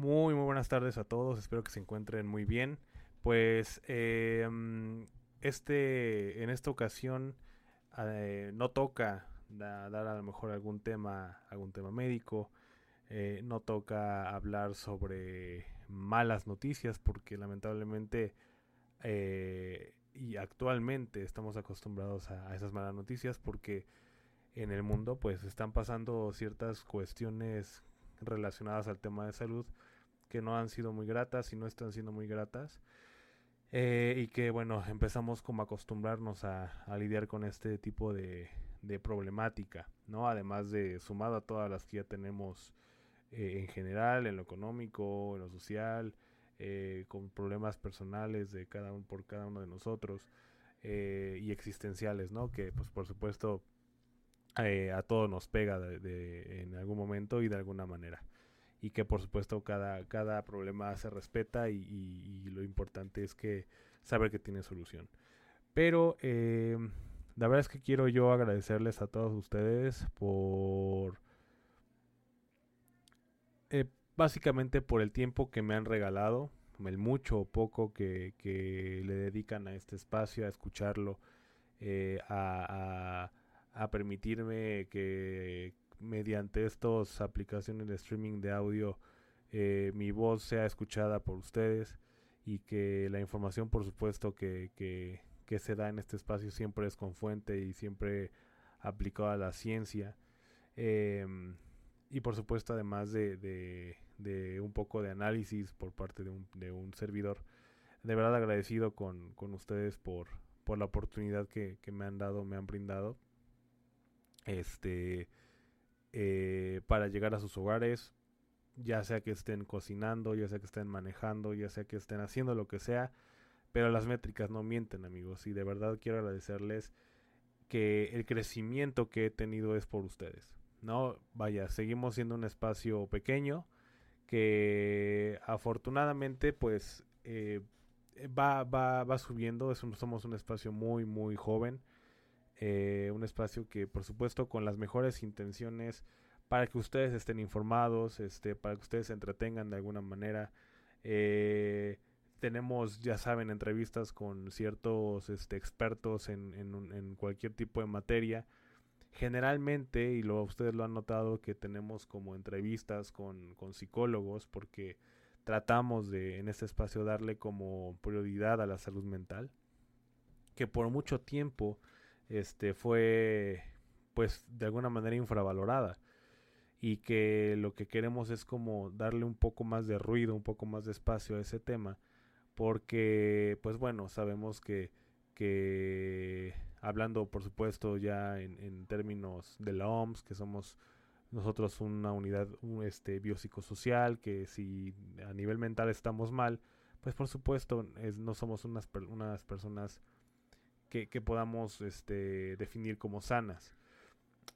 Muy, muy buenas tardes a todos. Espero que se encuentren muy bien. Pues eh, mm, este, en esta ocasión eh, no toca da- dar a lo mejor algún tema, algún tema médico. eh, no toca hablar sobre malas noticias porque lamentablemente y actualmente estamos acostumbrados a, a esas malas noticias porque en el mundo pues están pasando ciertas cuestiones relacionadas al tema de salud que no han sido muy gratas y no están siendo muy gratas eh, y que bueno empezamos como a acostumbrarnos a, lidiar con este tipo de, problemática no además de sumado a todas las que ya tenemos eh, en general en lo económico en lo social eh, con problemas personales de cada uno por cada uno de nosotros y existenciales no que pues por supuesto a todos nos pega de- de- en algún momento y de alguna manera y que por supuesto cada, cada problema se respeta y, lo importante es que saber que tiene solución. Pero eh, la verdad es que quiero yo agradecerles a todos ustedes por eh, básicamente por el tiempo que me han regalado, el mucho o poco que, que le dedican a este espacio, a escucharlo, eh, a- a permitirme que mediante estas aplicaciones de streaming de audio eh, mi voz sea escuchada por ustedes y que la información por supuesto que, que, se da en este espacio siempre es con fuente y siempre aplicada a la ciencia. Em, y por supuesto además de, de- de un poco de análisis por parte de un, de un servidor de verdad agradecido con, con ustedes por, por la oportunidad que, que me han dado, me han brindado. Este eh, para llegar a sus hogares, ya sea que estén cocinando, ya sea que estén manejando, ya sea que estén haciendo lo que sea, pero las métricas no mienten, amigos, y de verdad quiero agradecerles que el crecimiento que he tenido es por ustedes. No, vaya, seguimos siendo un espacio pequeño que afortunadamente pues eh, va, va, va subiendo, es un- somos un espacio muy, muy joven eh, un espacio que por supuesto con las mejores intenciones para que ustedes estén informados, este, para que ustedes se entretengan de alguna manera. Eh, tenemos, ya saben, entrevistas con ciertos este, expertos en, en en cualquier tipo de materia. Generalmente, y lo, ustedes lo han notado, que tenemos como entrevistas con, con psicólogos porque tratamos de en este espacio darle como prioridad a la salud mental, que por mucho tiempo este fue pues de alguna manera infravalorada. Y que lo que queremos es como darle un poco más de ruido, un poco más de espacio a ese tema, porque pues bueno, sabemos que, que hablando por supuesto ya en, en términos de la OMS, que somos nosotros una unidad un, este, biopsicosocial, que si a nivel mental estamos mal, pues por supuesto es, no somos unas, unas personas que, podamos este, definir como sanas.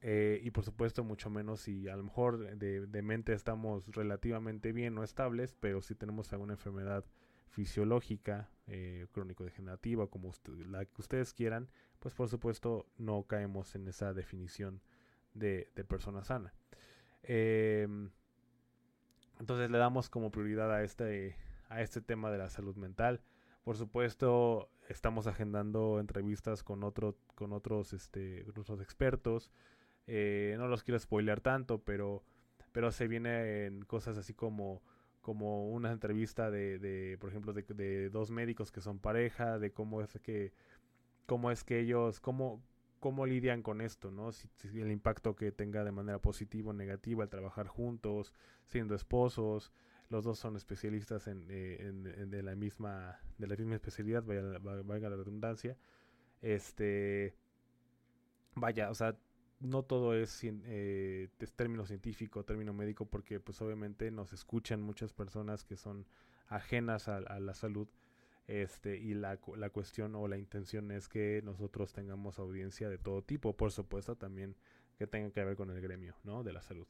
Eh, y por supuesto, mucho menos si a lo mejor de, mente estamos relativamente bien o estables, pero si tenemos alguna enfermedad fisiológica, eh, crónico-degenerativa, como usted- la que ustedes quieran, pues por supuesto no caemos en esa definición de, de persona sana. Em, entonces le damos como prioridad a este, a este tema de la salud mental. Por supuesto, estamos agendando entrevistas con otro, con otros, este, otros expertos. Eh, no los quiero spoilear tanto, pero, pero se vienen cosas así como, como una entrevista de, de por ejemplo, de, de dos médicos que son pareja, de cómo es que, cómo es que ellos, cómo, cómo lidian con esto, ¿no? El impacto que tenga de manera positiva o negativa el trabajar juntos, siendo esposos, los dos son especialistas en, eh, en- en- de la misma de la misma especialidad vaya, la- va- valga la redundancia este vaya o sea no todo es, eh, término científico, término médico, porque pues obviamente nos escuchan muchas personas que son ajenas a, la salud. Este, y la, la, cuestión o la intención es que nosotros tengamos audiencia de todo tipo, por supuesto también que tenga que ver con el gremio, ¿no? De la salud.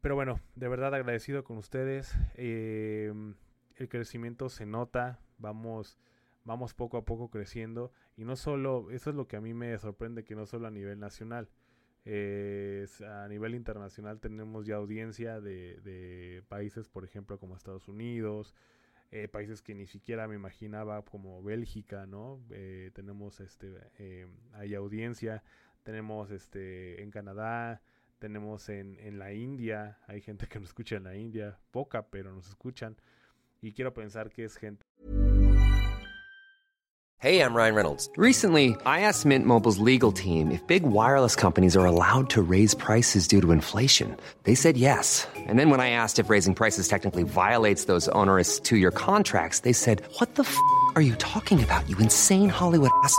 Pero bueno, de verdad agradecido con ustedes. Em, el crecimiento se nota, vamos, vamos poco a poco creciendo. Y no solo, eso es lo que a mí me sorprende, que no solo a nivel nacional, a nivel internacional tenemos ya audiencia de, países, por ejemplo, como Estados Unidos, eh, países que ni siquiera me imaginaba como Bélgica, ¿no? Eh, tenemos este, em, hay audiencia, tenemos este, en Canadá, tenemos en, en la India, hay gente que nos escucha en la India, poca, pero nos escuchan. Y quiero pensar que es gente. Hey, I'm Ryan Reynolds. Recently, I asked Mint Mobile's legal team if big wireless companies are allowed to raise prices due to inflation. They said yes. And then when I asked if raising prices technically violates those onerous two year contracts, they said, What the f are you talking about, you insane Hollywood ass?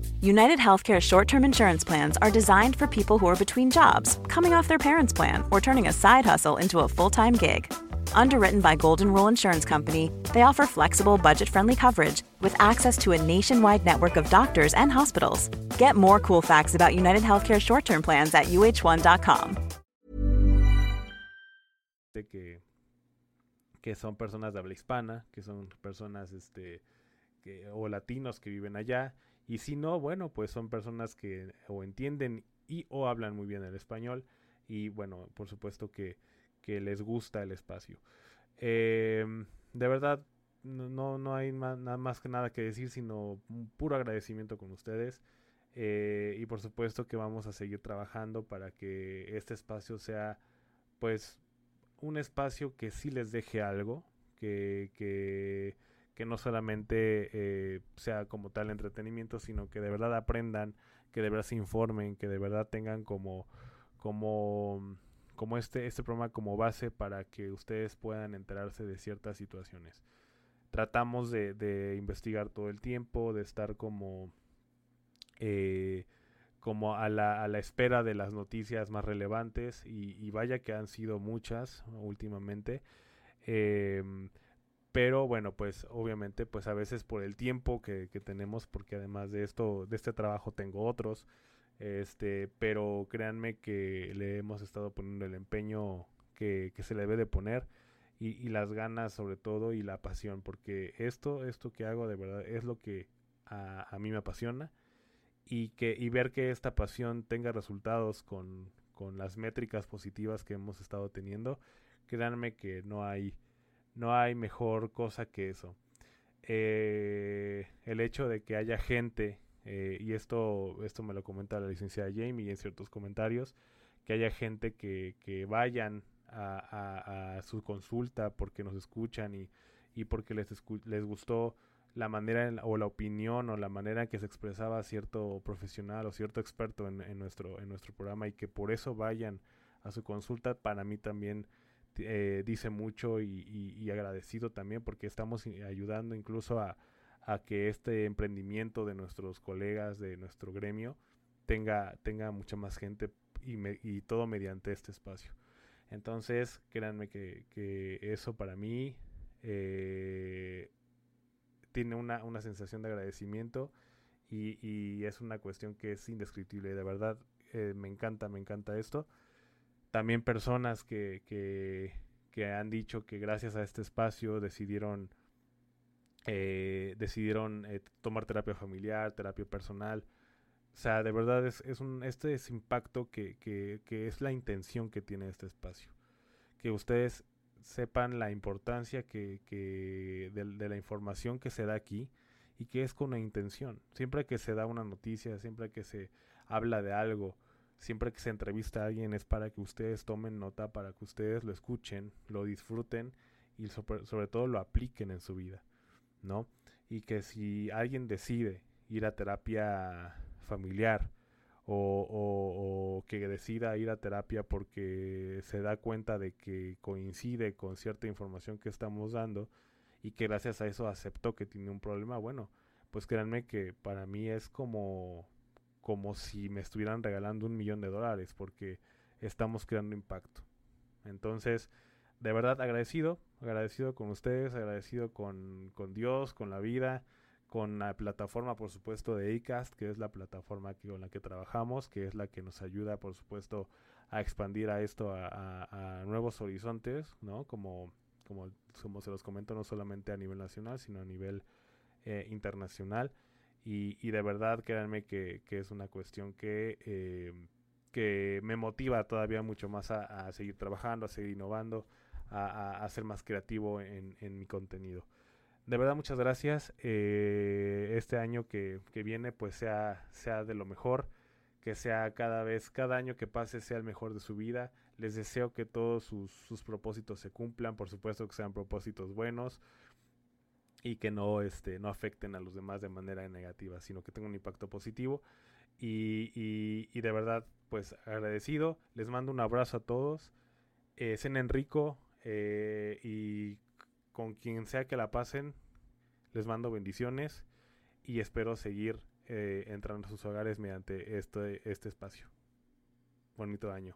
United Healthcare short term insurance plans are designed for people who are between jobs, coming off their parents' plan, or turning a side hustle into a full time gig. Underwritten by Golden Rule Insurance Company, they offer flexible, budget friendly coverage with access to a nationwide network of doctors and hospitals. Get more cool facts about United Healthcare short term plans at uh1.com. Que, que son personas de habla hispana, que son personas este, que, o latinos que viven allá Y si no, bueno, pues son personas que o entienden y o hablan muy bien el español. Y bueno, por supuesto que, les gusta el espacio. Em, de verdad, no, no hay más, nada más que nada que decir, sino un puro agradecimiento con ustedes. Eh, y por supuesto que vamos a seguir trabajando para que este espacio sea, pues, un espacio que sí les deje algo, que, que que no solamente eh, sea como tal entretenimiento, sino que de verdad aprendan, que de verdad se informen, que de verdad tengan como, como, como este, este programa como base para que ustedes puedan enterarse de ciertas situaciones. Tratamos de, investigar todo el tiempo, de estar como, eh, como a la, a la, espera de las noticias más relevantes y, vaya que han sido muchas últimamente. Eh, pero bueno, pues obviamente, pues a veces por el tiempo que, tenemos, porque además de esto, de este trabajo tengo otros, este, pero créanme que le hemos estado poniendo el empeño que, se le debe de poner y, las ganas sobre todo y la pasión, porque esto, esto que hago de verdad es lo que a, mí me apasiona y que y ver que esta pasión tenga resultados con, con las métricas positivas que hemos estado teniendo, créanme que no hay no hay mejor cosa que eso. Eh, el hecho de que haya gente, eh, y esto, esto me lo comenta la licenciada Jamie en ciertos comentarios, que haya gente que, que vayan a, su consulta porque nos escuchan y, y porque les, les gustó la manera o la opinión o la manera en que se expresaba cierto profesional o cierto experto en, en, nuestro, en nuestro programa y que por eso vayan a su consulta, para mí también eh, dice mucho y, agradecido también porque estamos ayudando incluso a, que este emprendimiento de nuestros colegas de nuestro gremio tenga, tenga mucha más gente y, todo mediante este espacio. Entonces, créanme que, eso para mí eh, tiene una, sensación de agradecimiento y, es una cuestión que es indescriptible. De verdad, eh, me encanta, me encanta esto también personas que, que, han dicho que gracias a este espacio decidieron eh, decidieron eh, tomar terapia familiar, terapia personal. O sea, de verdad es, es un, este es impacto que, que, que, es la intención que tiene este espacio. Que ustedes sepan la importancia que, que de, de, la información que se da aquí y que es con una intención. Siempre que se da una noticia, siempre que se habla de algo, siempre que se entrevista a alguien es para que ustedes tomen nota, para que ustedes lo escuchen, lo disfruten y sobre, todo lo apliquen en su vida, ¿no? Y que si alguien decide ir a terapia familiar, o, que decida ir a terapia porque se da cuenta de que coincide con cierta información que estamos dando y que gracias a eso aceptó que tiene un problema, bueno, pues créanme que para mí es como, como si me estuvieran regalando un millón de dólares porque estamos creando impacto. Entonces, de verdad agradecido, agradecido con ustedes, agradecido con, con Dios, con la vida con la plataforma, por supuesto, de ACAST, que es la plataforma con la que trabajamos, que es la que nos ayuda, por supuesto, a expandir a esto a, nuevos horizontes, ¿no? Como, como, como, se los comento, no solamente a nivel nacional, sino a nivel eh, internacional. Y, de verdad, créanme que, que es una cuestión que, eh, que me motiva todavía mucho más a, seguir trabajando, a seguir innovando, a, a ser más creativo en, en mi contenido de verdad muchas gracias. Eh, este año que, viene pues sea, sea de lo mejor, que sea cada vez, cada año que pase sea el mejor de su vida. Les deseo que todos sus, propósitos se cumplan, por supuesto que sean propósitos buenos y que no, este, no afecten a los demás de manera negativa, sino que tengan un impacto positivo. Y, y, de verdad, pues agradecido. Les mando un abrazo a todos. Eh, cenen rico eh, y con quien sea que la pasen, les mando bendiciones y espero seguir eh, entrando a sus hogares mediante este, este espacio. Bonito año.